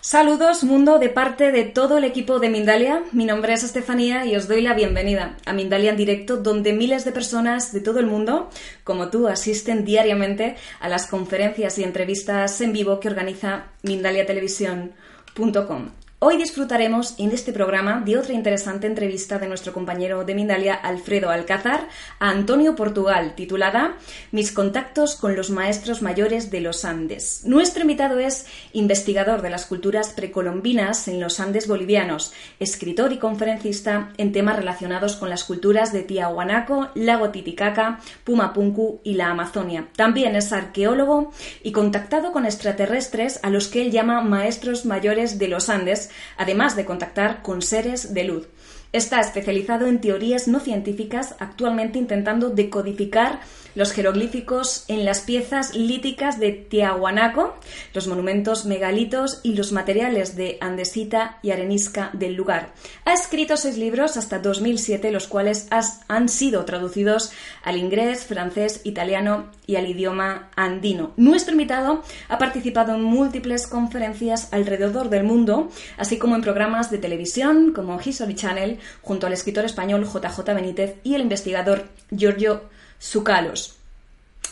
Saludos mundo de parte de todo el equipo de Mindalia. Mi nombre es Estefanía y os doy la bienvenida a Mindalia en directo, donde miles de personas de todo el mundo, como tú, asisten diariamente a las conferencias y entrevistas en vivo que organiza mindaliatelevisión.com. Hoy disfrutaremos en este programa de otra interesante entrevista de nuestro compañero de Mindalia, Alfredo Alcázar, a Antonio Portugal, titulada Mis contactos con los maestros mayores de los Andes. Nuestro invitado es investigador de las culturas precolombinas en los Andes bolivianos, escritor y conferencista en temas relacionados con las culturas de Tiahuanaco, Lago Titicaca, Pumapunku y la Amazonia. También es arqueólogo y contactado con extraterrestres a los que él llama maestros mayores de los Andes, además de contactar con seres de luz. Está especializado en teorías no científicas, actualmente intentando decodificar los jeroglíficos en las piezas líticas de Tiahuanaco, los monumentos megalitos y los materiales de andesita y arenisca del lugar. Ha escrito seis libros hasta 2007, los cuales han sido traducidos al inglés, francés, italiano y al idioma andino. Nuestro invitado ha participado en múltiples conferencias alrededor del mundo, así como en programas de televisión como History Channel, junto al escritor español JJ Benítez y el investigador Giorgio Zucalos.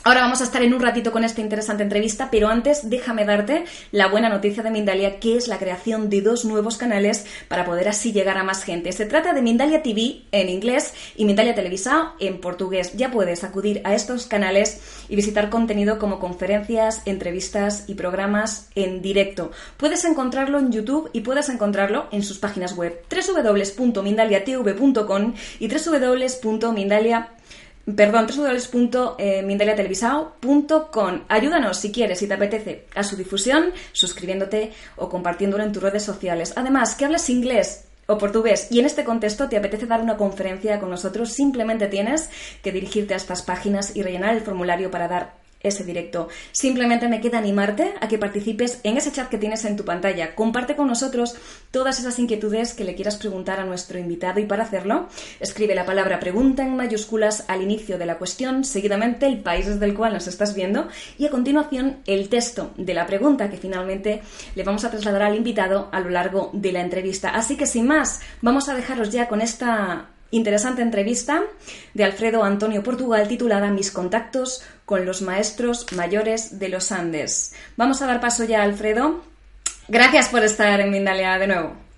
Ahora vamos a estar en un ratito con esta interesante entrevista, pero antes déjame darte la buena noticia de Mindalia, que es la creación de dos nuevos canales para poder así llegar a más gente. Se trata de Mindalia TV en inglés y Mindalia Televisao en portugués. Ya puedes acudir a estos canales y visitar contenido como conferencias, entrevistas y programas en directo. Puedes encontrarlo en YouTube y puedes encontrarlo en sus páginas web www.mindaliatv.com y www.mindalia perdón, www.mindaliatelevisao.com. Ayúdanos si quieres, si te apetece, a su difusión, suscribiéndote o compartiéndolo en tus redes sociales. Además, que hablas inglés o portugués y en este contexto te apetece dar una conferencia con nosotros, simplemente tienes que dirigirte a estas páginas y rellenar el formulario para dar ese directo. Simplemente me queda animarte a que participes en ese chat que tienes en tu pantalla. Comparte con nosotros todas esas inquietudes que le quieras preguntar a nuestro invitado y para hacerlo, escribe la palabra pregunta en mayúsculas al inicio de la cuestión, seguidamente el país desde el cual nos estás viendo y a continuación el texto de la pregunta que finalmente le vamos a trasladar al invitado a lo largo de la entrevista. Así que sin más, vamos a dejaros ya con esta interesante entrevista de Alfredo Antonio Portugal titulada Mis contactos con los maestros mayores de los Andes. Vamos a dar paso ya a Alfredo. Gracias por estar en Mindalia de nuevo.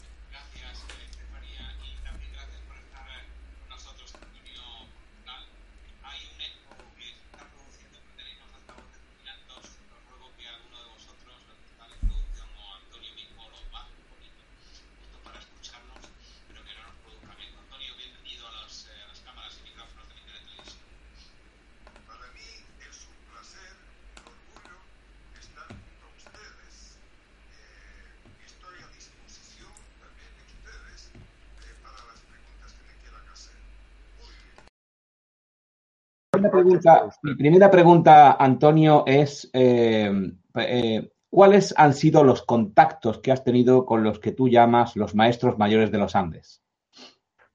Mi primera pregunta, Antonio, es eh, eh, ¿cuáles han sido los contactos que has tenido con los que tú llamas los maestros mayores de los Andes?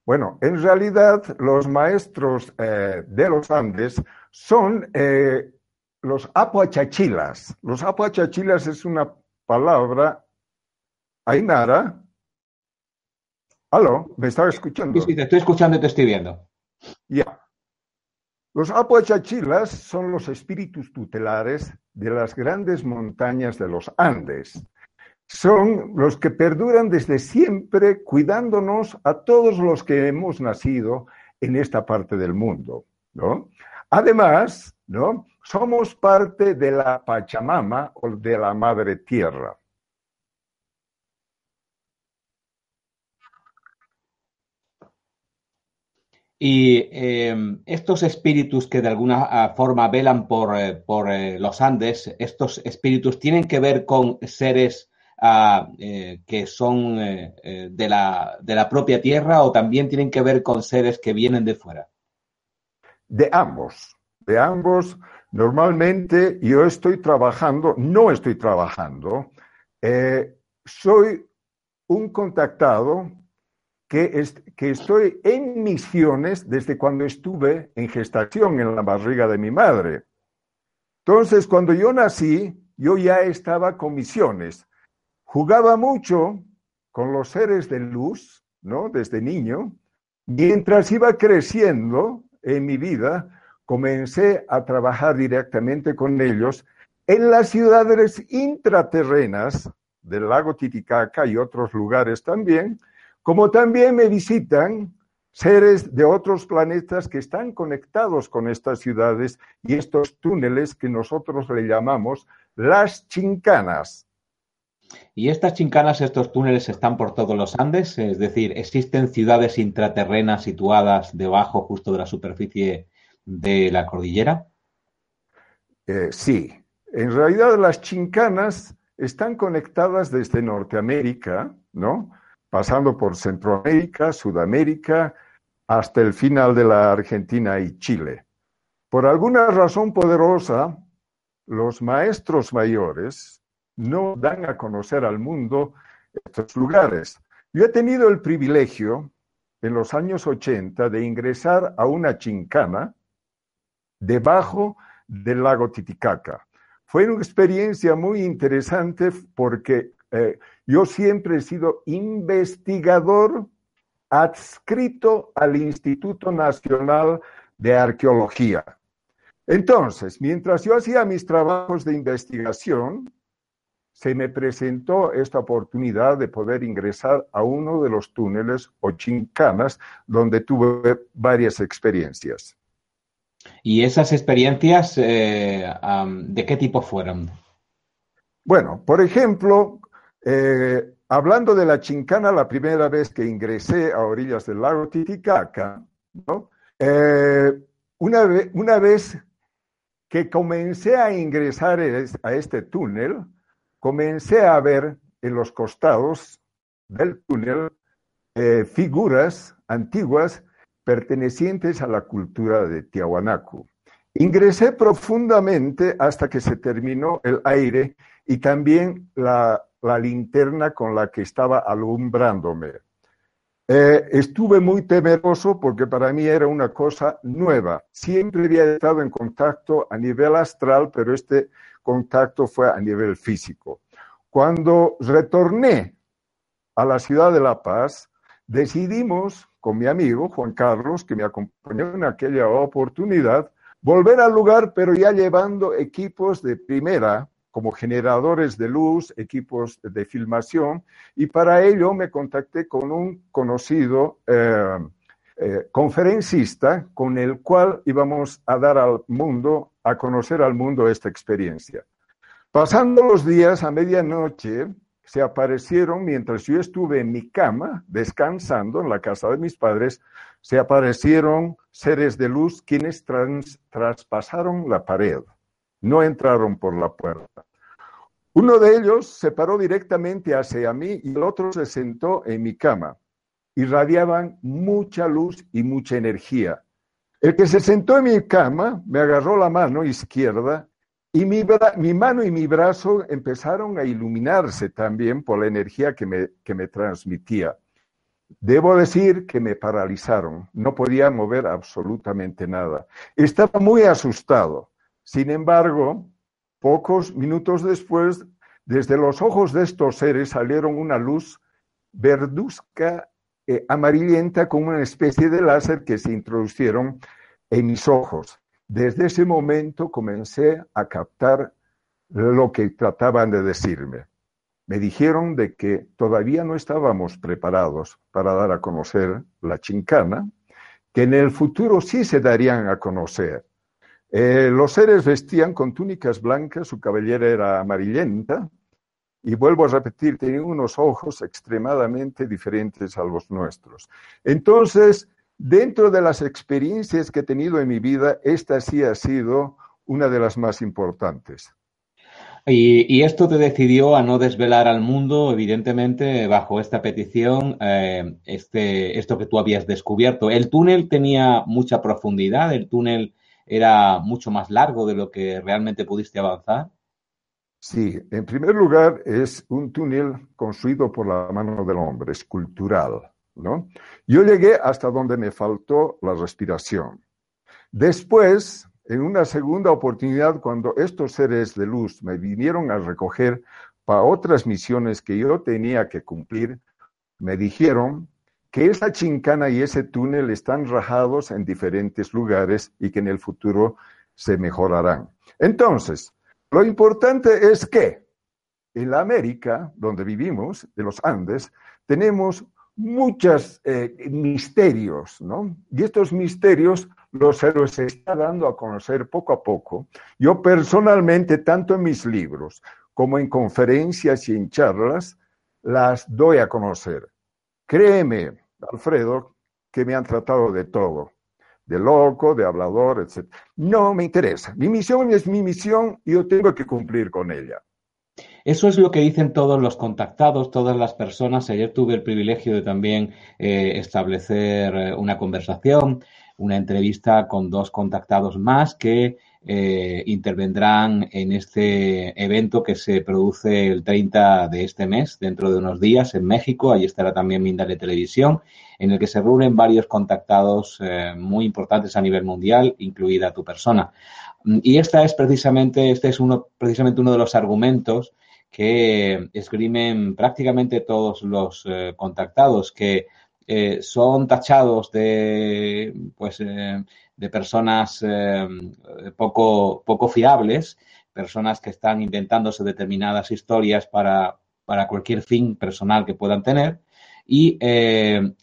Bueno, en realidad los maestros eh, de los Andes son los apuachachilas. Los apuachachilas es una palabra ainara. ¿Aló? ¿Me estaba escuchando? Sí, sí, te estoy escuchando y te estoy viendo. Ya. Los apuachachilas son los espíritus tutelares de las grandes montañas de los Andes. Son los que perduran desde siempre cuidándonos a todos los que hemos nacido en esta parte del mundo. Además, ¿no? somos parte de la Pachamama o de la Madre Tierra. Y em, estos espíritus que de alguna ah, forma velan por, eh, eh, los Andes, estos espíritus tienen que ver con seres ah, eh, que son de, la, de la propia tierra o también tienen que ver con seres que vienen de fuera. De ambos, de ambos. Normalmente yo estoy trabajando, no estoy trabajando, soy un contactado que, que estoy en misiones desde cuando estuve en gestación en la barriga de mi madre. Entonces, cuando yo nací, yo ya estaba con misiones. Jugaba mucho con los seres de luz, ¿no? Desde niño. Mientras iba creciendo en mi vida, comencé a trabajar directamente con ellos en las ciudades intraterrenas del lago Titicaca y otros lugares también, como también me visitan seres de otros planetas que están conectados con estas ciudades y estos túneles que nosotros le llamamos las chincanas. ¿Y estas chincanas, estos túneles están por todos los Andes? Es decir, ¿existen ciudades intraterrenas situadas debajo justo de la superficie de la cordillera? Eh, sí, en realidad las chincanas están conectadas desde Norteamérica, ¿no? Pasando por Centroamérica, Sudamérica, hasta el final de la Argentina y Chile. Por alguna razón poderosa, los maestros mayores no dan a conocer al mundo estos lugares. Yo he tenido el privilegio en los años 80 de ingresar a una chincana debajo del lago Titicaca. Fue una experiencia muy interesante porque eh, yo siempre he sido investigador adscrito al Instituto Nacional de Arqueología. Entonces, mientras yo hacía mis trabajos de investigación, se me presentó esta oportunidad de poder ingresar a uno de los túneles o chincanas donde tuve varias experiencias. ¿Y esas experiencias eh, de qué tipo fueron? Bueno, por ejemplo, eh, hablando de la chincana, la primera vez que ingresé a orillas del lago Titicaca, eh, una, vez que comencé a ingresar a este túnel, comencé a ver en los costados del túnel eh, figuras antiguas pertenecientes a la cultura de Tiahuanacu. Ingresé profundamente hasta que se terminó el aire y también la, la linterna con la que estaba alumbrándome. Eh, estuve muy temeroso porque para mí era una cosa nueva. Siempre había estado en contacto a nivel astral, pero este contacto fue a nivel físico. Cuando retorné a la ciudad de La Paz, decidimos con mi amigo Juan Carlos, que me acompañó en aquella oportunidad, volver al lugar, pero ya llevando equipos de primera como generadores de luz, equipos de filmación, y para ello me contacté con un conocido eh, eh, conferencista con el cual íbamos a dar al mundo, a conocer al mundo esta experiencia. Pasando los días a medianoche, se aparecieron, mientras yo estuve en mi cama, descansando en la casa de mis padres, se aparecieron seres de luz quienes traspasaron la pared, no entraron por la puerta. Uno de ellos se paró directamente hacia mí y el otro se sentó en mi cama. Irradiaban mucha luz y mucha energía. El que se sentó en mi cama me agarró la mano izquierda y mi, mano y mi brazo empezaron a iluminarse también por la energía que me, que me transmitía. Debo decir que me paralizaron, no podía mover absolutamente nada. Estaba muy asustado. Sin embargo, Pocos minutos después, desde los ojos de estos seres salieron una luz verduzca, eh, amarillenta, como una especie de láser que se introducieron en mis ojos. Desde ese momento comencé a captar lo que trataban de decirme. Me dijeron de que todavía no estábamos preparados para dar a conocer la chincana, que en el futuro sí se darían a conocer, eh, los seres vestían con túnicas blancas, su cabellera era amarillenta, y vuelvo a repetir, tenían unos ojos extremadamente diferentes a los nuestros. Entonces, dentro de las experiencias que he tenido en mi vida, esta sí ha sido una de las más importantes. Y, esto te decidió a no desvelar al mundo, evidentemente, bajo esta petición, eh, este, esto que tú habías descubierto. El túnel tenía mucha profundidad, el túnel era mucho más largo de lo que realmente pudiste avanzar? Sí, en primer lugar es un túnel construido por la mano del hombre, escultural, ¿no? Yo llegué hasta donde me faltó la respiración. Después, en una segunda oportunidad, cuando estos seres de luz me vinieron a recoger para otras misiones que yo tenía que cumplir, me dijeron que esa chincana y ese túnel están rajados en diferentes lugares y que en el futuro se mejorarán. Entonces, lo importante es que en la América, donde vivimos, de los Andes, tenemos muchos eh, misterios, ¿no? Y estos misterios los se los está dando a conocer poco a poco. Yo personalmente, tanto en mis libros como en conferencias y en charlas, las doy a conocer. Créeme, Alfredo, que me han tratado de todo, de loco, de hablador, etc. No me interesa. Mi misión es mi misión y yo tengo que cumplir con ella. Eso es lo que dicen todos los contactados, todas las personas. Ayer tuve el privilegio de también eh, establecer eh, una conversación, una entrevista con dos contactados más que eh, intervendrán en este evento que se produce el 30 de este mes, dentro de unos días, en México. Allí estará también Mindale Televisión, en el que se reúnen varios contactados muy importantes a nivel mundial, incluida tu persona. Y esta es precisamente, este es uno, precisamente uno de los argumentos que esgrimen prácticamente todos los eh, contactados, que eh, son tachados de, pues, eh, de personas poco, poco fiables, personas que están inventándose determinadas historias para, para cualquier fin personal que puedan tener. Y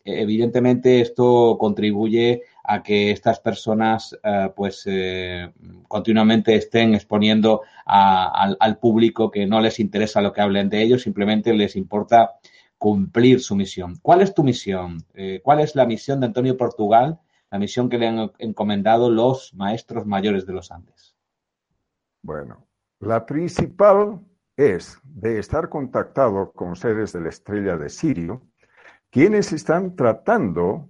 evidentemente esto contribuye a que estas personas eh, pues eh, continuamente estén exponiendo al, público que no les interesa lo que hablen de ellos, simplemente les importa cumplir su misión. ¿Cuál es tu misión? Eh, ¿Cuál es la misión de Antonio Portugal, la misión que le han encomendado los maestros mayores de los Andes? Bueno, la principal es de estar contactado con seres de la estrella de Sirio, quienes están tratando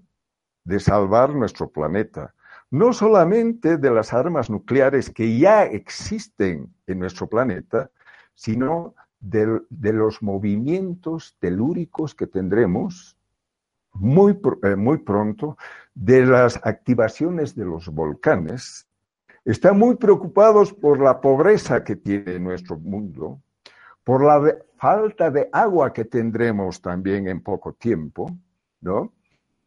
de salvar nuestro planeta, no solamente de las armas nucleares que ya existen en nuestro planeta, sino de, los movimientos telúricos que tendremos muy, eh, muy pronto, de las activaciones de los volcanes. Están muy preocupados por la pobreza que tiene nuestro mundo, por la falta de agua que tendremos también en poco tiempo, ¿no?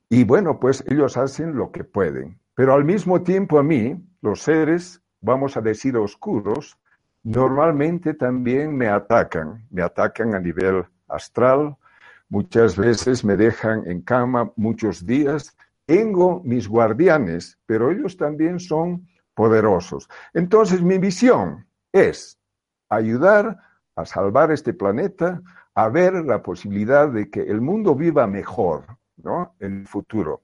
Y bueno, pues ellos hacen lo que pueden. Pero al mismo tiempo a mí, los seres, vamos a decir oscuros, normalmente también me atacan. Me atacan a nivel astral. Muchas veces me dejan en cama muchos días. Tengo mis guardianes, pero ellos también son poderosos. Entonces mi visión es ayudar a salvar este planeta, a ver la posibilidad de que el mundo viva mejor, ¿no? en el futuro.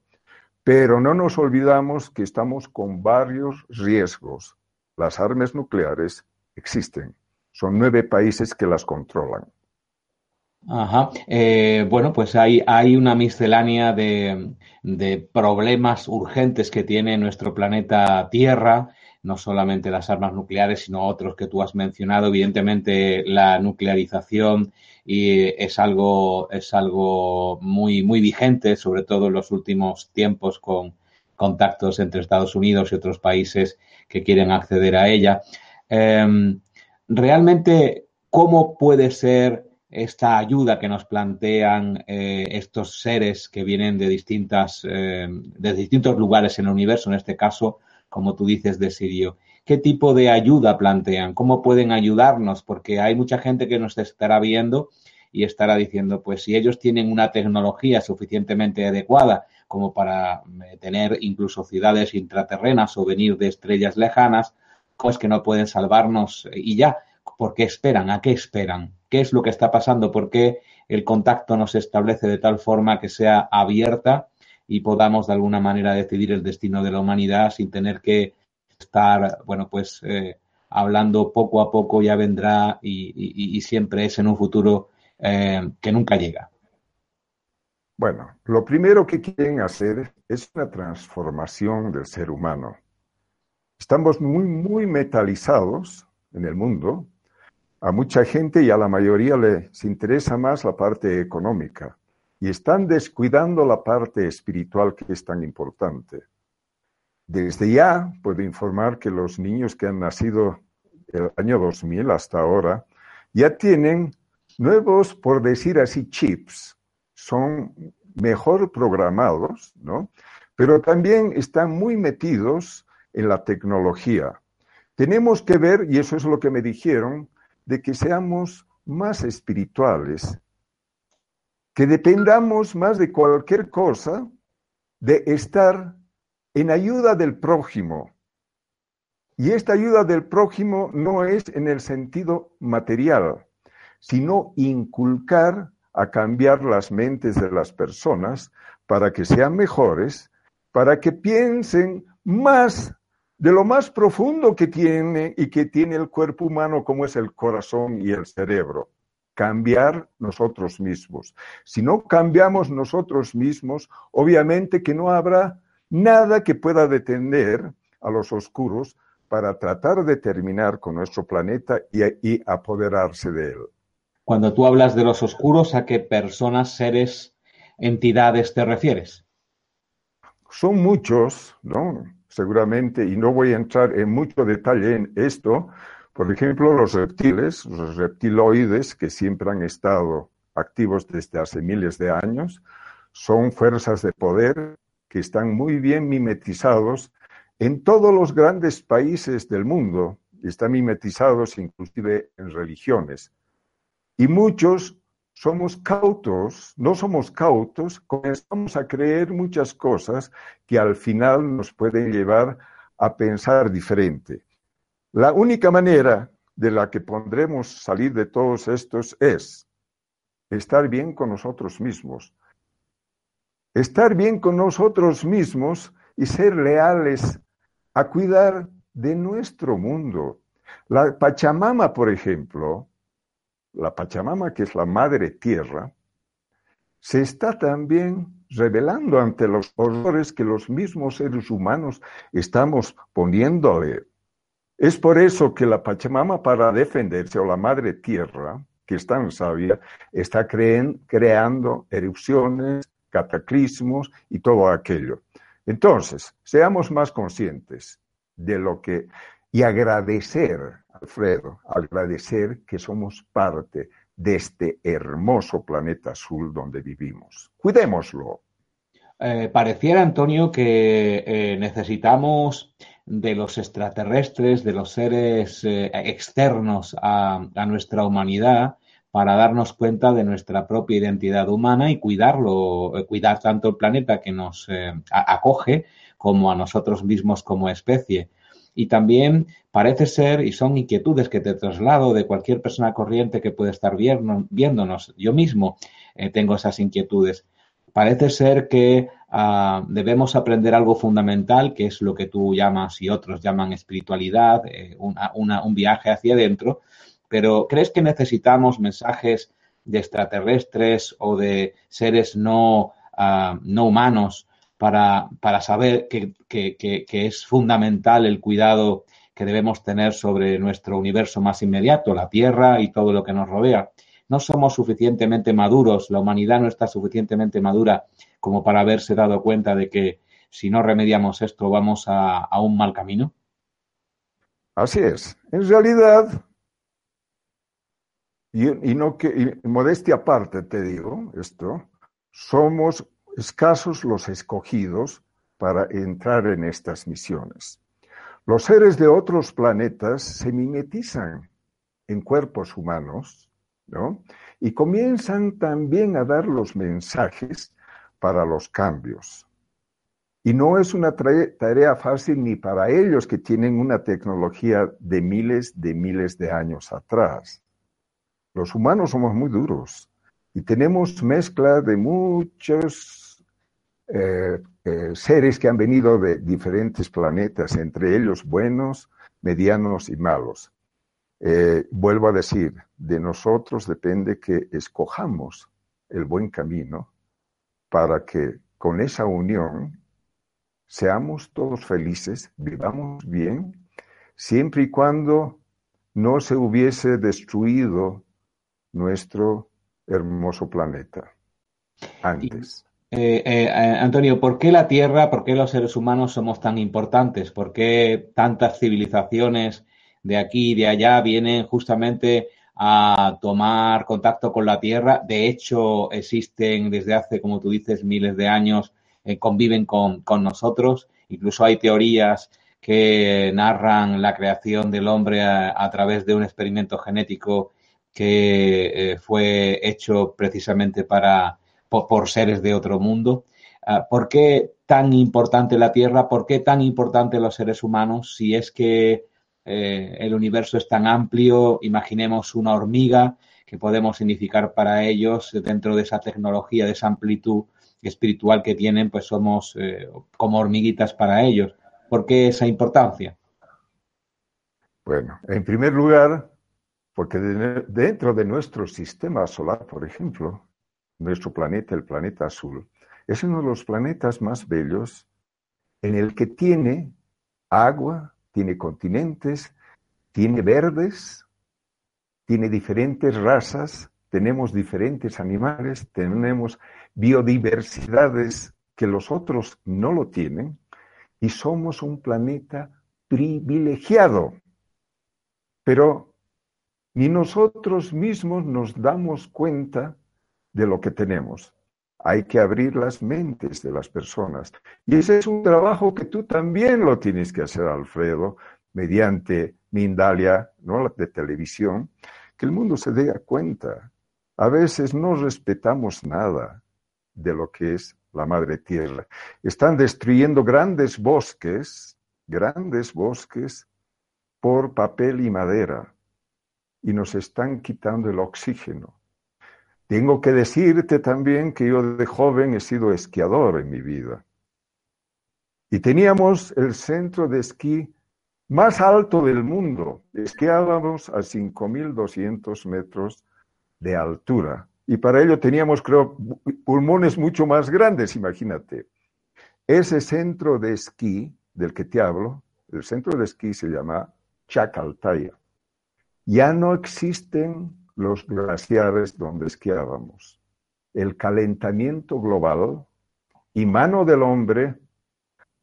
Pero no nos olvidamos que estamos con varios riesgos. Las armas nucleares existen. Son nueve países que las controlan. Ajá. Eh, bueno, pues hay, una miscelánea de, de, problemas urgentes que tiene nuestro planeta Tierra no solamente las armas nucleares, sino otros que tú has mencionado. Evidentemente, la nuclearización y es algo, es algo muy, muy vigente, sobre todo en los últimos tiempos con contactos entre Estados Unidos y otros países que quieren acceder a ella. Em, realmente, ¿cómo puede ser esta ayuda que nos plantean eh, estos seres que vienen de distintas, eh, de distintos lugares en el universo, en este caso, como tú dices, de Sirio. ¿Qué tipo de ayuda plantean? ¿Cómo pueden ayudarnos? Porque hay mucha gente que nos estará viendo y estará diciendo, pues si ellos tienen una tecnología suficientemente adecuada como para eh, tener incluso ciudades intraterrenas o venir de estrellas lejanas, pues que no pueden salvarnos y ya. ¿Por qué esperan? ¿A qué esperan? ¿Qué es lo que está pasando? ¿Por qué el contacto no se establece de tal forma que sea abierta y podamos de alguna manera decidir el destino de la humanidad sin tener que estar, bueno, pues eh, hablando poco a poco ya vendrá y, siempre es en un futuro eh, que nunca llega. Bueno, lo primero que quieren hacer es una transformación del ser humano. Estamos muy, muy metalizados en el mundo. A mucha gente y a la mayoría les interesa más la parte económica. y están descuidando la parte espiritual que es tan importante. Desde ya puedo informar que los niños que han nacido el año 2000 hasta ahora ya tienen nuevos, por decir así, chips. Son mejor programados, ¿no? Pero también están muy metidos en la tecnología. Tenemos que ver, y eso es lo que me dijeron, de que seamos más espirituales, que dependamos más de cualquier cosa, de estar en ayuda del prójimo. Y esta ayuda del prójimo no es en el sentido material, sino inculcar a cambiar las mentes de las personas para que sean mejores, para que piensen más de lo más profundo que tiene y que tiene el cuerpo humano, como es el corazón y el cerebro. Cambiar nosotros mismos. Si no cambiamos nosotros mismos, obviamente que no habrá nada que pueda detener a los oscuros para tratar de terminar con nuestro planeta y, apoderarse de él. Cuando tú hablas de los oscuros, ¿a qué personas, seres, entidades te refieres? Son muchos, ¿no? Seguramente, y no voy a entrar en mucho detalle en esto. Por ejemplo, los reptiles, los reptiloides, que siempre han estado activos desde hace miles de años, son fuerzas de poder que están muy bien mimetizados en todos los grandes países del mundo están mimetizados inclusive en religiones. Y muchos somos cautos, no somos cautos, comenzamos a creer muchas cosas que al final nos pueden llevar a pensar diferente. La única manera de la que podremos salir de todos estos es estar bien con nosotros mismos. Estar bien con nosotros mismos y ser leales a cuidar de nuestro mundo. La Pachamama, por ejemplo, la Pachamama, que es la madre tierra, se está también revelando ante los horrores que los mismos seres humanos estamos poniéndole. Es por eso que la Pachamama, para defenderse, o la madre tierra, que es tan sabia, está creando erupciones, cataclismos y todo aquello. Entonces, seamos más conscientes de lo que y agradecer, Alfredo, agradecer que somos parte de este hermoso planeta azul donde vivimos. Cuidémoslo. Eh, pareciera, Antonio, que eh, necesitamos de los extraterrestres, de los seres eh, externos a, nuestra humanidad, para darnos cuenta de nuestra propia identidad humana y cuidarlo, cuidar tanto el planeta que nos acoge como a nosotros mismos como especie. Y también parece ser, y son inquietudes que te traslado de cualquier persona corriente que puede estar viéndonos, yo mismo eh, tengo esas inquietudes. Parece ser que ah, debemos aprender algo fundamental, que es lo que tú llamas y otros llaman espiritualidad, un viaje hacia adentro, pero ¿crees que necesitamos mensajes de extraterrestres o de seres no, ah, no humanos para, para saber que, es fundamental el cuidado que debemos tener sobre nuestro universo más inmediato, la Tierra y todo lo que nos rodea? No somos suficientemente maduros, la humanidad no está suficientemente madura como para haberse dado cuenta de que si no remediamos esto vamos a, a un mal camino. Así es. En realidad, y, no que, modestia aparte te digo esto, somos escasos los escogidos para entrar en estas misiones. Los seres de otros planetas se mimetizan en cuerpos humanos, ¿no? Y comienzan también a dar los mensajes para los cambios. Y no es una tarea fácil ni para ellos que tienen una tecnología de miles de miles de años atrás. Los humanos somos muy duros y tenemos mezcla de muchos eh, eh, seres que han venido de diferentes planetas, entre ellos buenos, medianos y malos. Eh, vuelvo a decir, de nosotros depende que escojamos el buen camino para que con esa unión seamos todos felices, vivamos bien, siempre y cuando no se hubiese destruido nuestro hermoso planeta. antes. Eh, eh, Antonio, ¿por qué la Tierra, por qué los seres humanos somos tan importantes? ¿Por qué tantas civilizaciones de aquí y de allá vienen justamente a tomar contacto con la Tierra? De hecho, existen desde hace, como tú dices, miles de años, eh, conviven con, nosotros. Incluso hay teorías que narran la creación del hombre a, través de un experimento genético que fue hecho precisamente para por, seres de otro mundo. Ah, ¿Por qué tan importante la Tierra? ¿Por qué tan importante los seres humanos? Si es que eh, el universo es tan amplio, imaginemos una hormiga que podemos significar para ellos dentro de esa tecnología, de esa amplitud espiritual que tienen, pues somos eh, como hormiguitas para ellos. ¿Por qué esa importancia? Bueno, en primer lugar, porque dentro de nuestro sistema solar, por ejemplo, nuestro planeta, el planeta azul, es uno de los planetas más bellos en el que tiene agua, tiene continentes, tiene verdes, tiene diferentes razas, tenemos diferentes animales, tenemos biodiversidades que los otros no lo tienen y somos un planeta privilegiado. Pero ni nosotros mismos nos damos cuenta de lo que tenemos. Hay que abrir las mentes de las personas. Y ese es un trabajo que tú también lo tienes que hacer, Alfredo, mediante Mindalia, ¿no? de televisión, que el mundo se dé cuenta. A veces no respetamos nada de lo que es la madre tierra. Están destruyendo grandes bosques, grandes bosques, por papel y madera, y nos están quitando el oxígeno. Tengo que decirte también que yo de joven he sido esquiador en mi vida. Y teníamos el centro de esquí más alto del mundo. Esquiábamos a 5.200 metros de altura. Y para ello teníamos, creo, pulmones mucho más grandes, imagínate. Ese centro de esquí del que te hablo, el centro de esquí se llama Chacaltaya. Ya no existen los glaciares donde esquiábamos. El calentamiento global y mano del hombre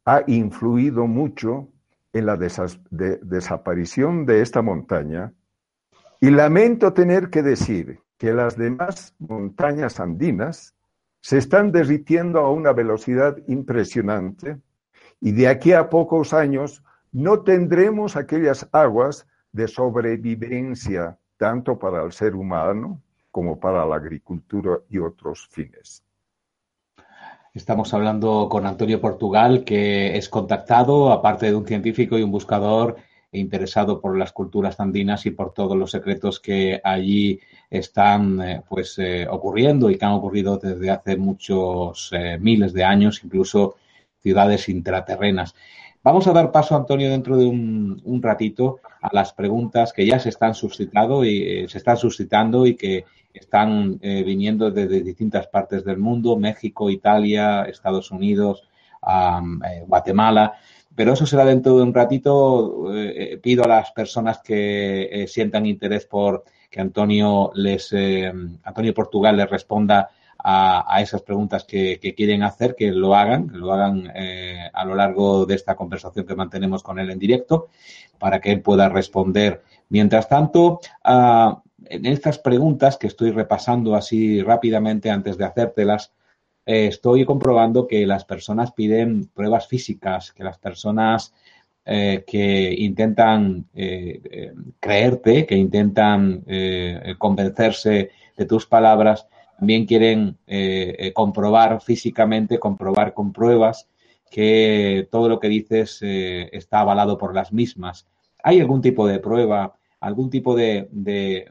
ha influido mucho en la desaparición de esta montaña y lamento tener que decir que las demás montañas andinas se están derritiendo a una velocidad impresionante y de aquí a pocos años no tendremos aquellas aguas de sobrevivencia tanto para el ser humano como para la agricultura y otros fines. Estamos hablando con Antonio Portugal, que es contactado, aparte de un científico y un buscador interesado por las culturas andinas y por todos los secretos que allí están eh, pues eh, ocurriendo y que han ocurrido desde hace muchos eh, miles de años, incluso ciudades intraterrenas. Vamos a dar paso, Antonio, dentro de un, ratito a las preguntas que ya se están suscitando y eh, se están suscitando y que están eh, viniendo desde distintas partes del mundo, México, Italia, Estados Unidos, eh, Guatemala. Pero eso será dentro de un ratito. pido a las personas que sientan interés por que Antonio les, Antonio Portugal les responda a, esas preguntas que, quieren hacer, que lo hagan, que lo hagan eh, a lo largo de esta conversación que mantenemos con él en directo, para que él pueda responder. Mientras tanto, ah, en estas preguntas que estoy repasando así rápidamente antes de hacértelas, eh, estoy comprobando que las personas piden pruebas físicas, que las personas eh, que intentan creerte, que intentan convencerse de tus palabras, también quieren eh, eh, comprobar físicamente, comprobar con pruebas que todo lo que dices eh, está avalado por las mismas. ¿Hay algún tipo de prueba, algún tipo de, de,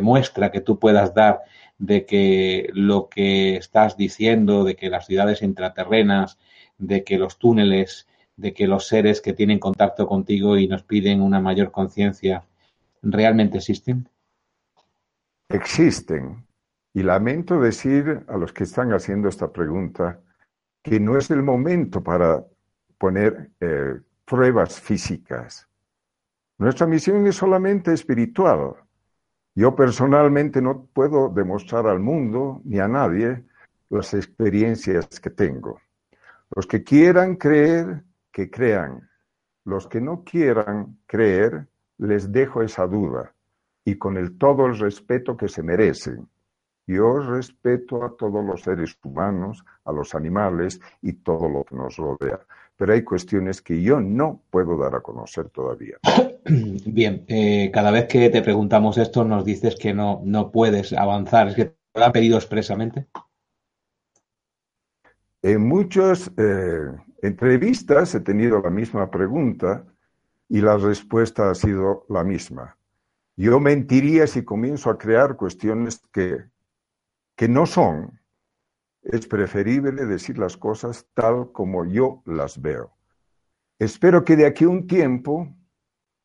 muestra que tú puedas dar de que lo que estás diciendo, de que las ciudades intraterrenas, de que los túneles, de que los seres que tienen contacto contigo y nos piden una mayor conciencia, realmente existen? Existen. Y lamento decir a los que están haciendo esta pregunta que no es el momento para poner eh, pruebas físicas. Nuestra misión es solamente espiritual. Yo personalmente no puedo demostrar al mundo ni a nadie las experiencias que tengo. Los que quieran creer, que crean. Los que no quieran creer, les dejo esa duda y con el todo el respeto que se merecen. Yo respeto a todos los seres humanos, a los animales y todo lo que nos rodea. Pero hay cuestiones que yo no puedo dar a conocer todavía. Bien, eh, cada vez que te preguntamos esto nos dices que no, no puedes avanzar. ¿Es que te lo han pedido expresamente? En muchas eh, entrevistas he tenido la misma pregunta y la respuesta ha sido la misma. Yo mentiría si comienzo a crear cuestiones que, que no son. Es preferible decir las cosas tal como yo las veo. Espero que de aquí a un tiempo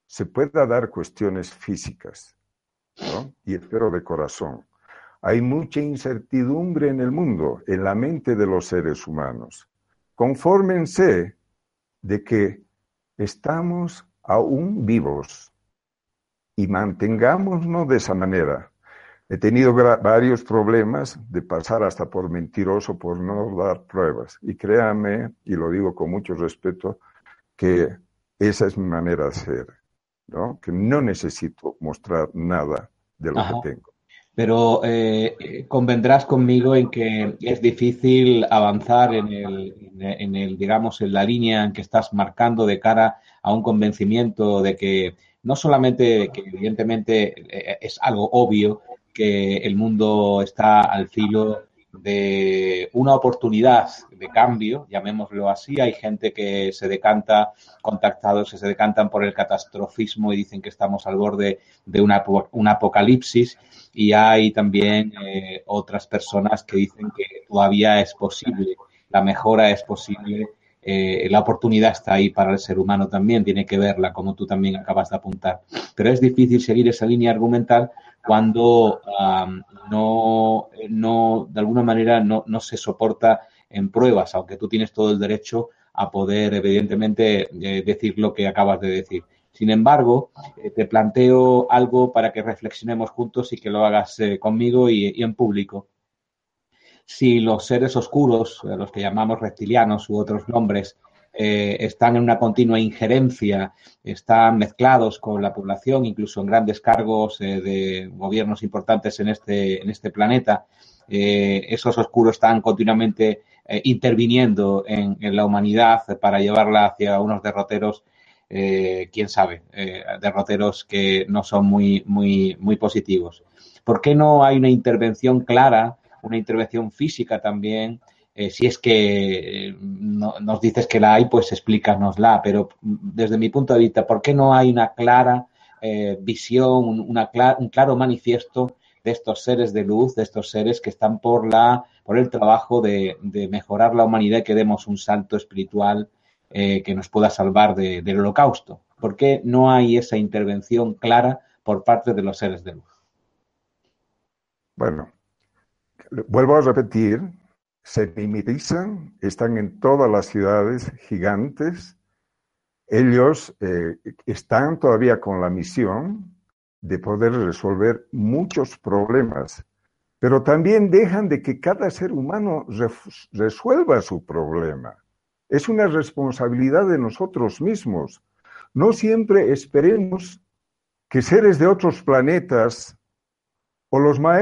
se pueda dar cuestiones físicas, y espero de corazón. Hay mucha incertidumbre en el mundo, en la mente de los seres humanos. Confórmense de que estamos aún vivos y mantengámonos de esa manera. He tenido varios problemas de pasar hasta por mentiroso por no dar pruebas. Y créame, y lo digo con mucho respeto, que esa es mi manera de ser, ¿no? Que no necesito mostrar nada de lo que tengo pero eh, convendrás conmigo en que es difícil avanzar en el, en el, digamos, en la línea en que estás marcando de cara a un convencimiento de que no solamente que evidentemente eh, es algo obvio que el mundo está al filo de una oportunidad de cambio, llamémoslo así. Hay gente que se decanta, contactados que se decantan por el catastrofismo y dicen que estamos al borde de una, un apocalipsis. Y hay también eh, otras personas que dicen que todavía es posible, la mejora es posible. Eh, la oportunidad está ahí para el ser humano también, tiene que verla, como tú también acabas de apuntar. Pero es difícil seguir esa línea argumental cuando no, no, de alguna manera, no, no, se soporta en pruebas, aunque tú tienes todo el derecho a poder, evidentemente, eh, decir lo que acabas de decir. Sin embargo, eh, te planteo algo para que reflexionemos juntos y que lo hagas eh, conmigo y, en público. Si los seres oscuros, los que llamamos reptilianos u otros nombres, eh, están en una continua injerencia, están mezclados con la población, incluso en grandes cargos eh, de gobiernos importantes en este, en este planeta. Eh, esos oscuros están continuamente interviniendo en, la humanidad para llevarla hacia unos derroteros, quién sabe, derroteros que no son muy, muy, muy positivos. ¿Por qué no hay una intervención clara, una intervención física también? Eh, si es que eh, nos dices que la hay, pues explícanosla. Pero desde mi punto de vista, ¿por qué no hay una clara eh, visión, una un claro manifiesto de estos seres de luz, de estos seres que están por, la, por el trabajo de, mejorar la humanidad y que demos un salto espiritual que nos pueda salvar del holocausto? ¿Por qué no hay esa intervención clara por parte de los seres de luz? Bueno, vuelvo a repetir se mimetizan, están en todas las ciudades gigantes. Ellos eh, están todavía con la misión de poder resolver muchos problemas, pero también dejan de que cada ser humano resuelva su problema. Es una responsabilidad de nosotros mismos. No siempre esperemos que seres de otros planetas o los maestros